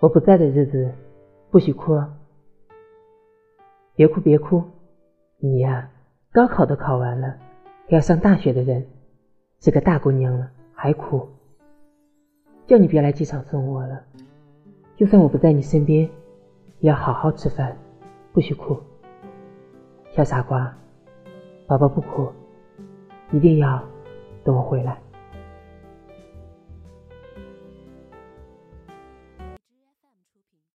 我不在的日子，不许哭。别哭，别哭，你呀，高考都考完了，要上大学的人，是个大姑娘了，还哭。叫你别来机场送我了，就算我不在你身边，也要好好吃饭。不许哭，小傻瓜，宝宝不哭，一定要等我回来。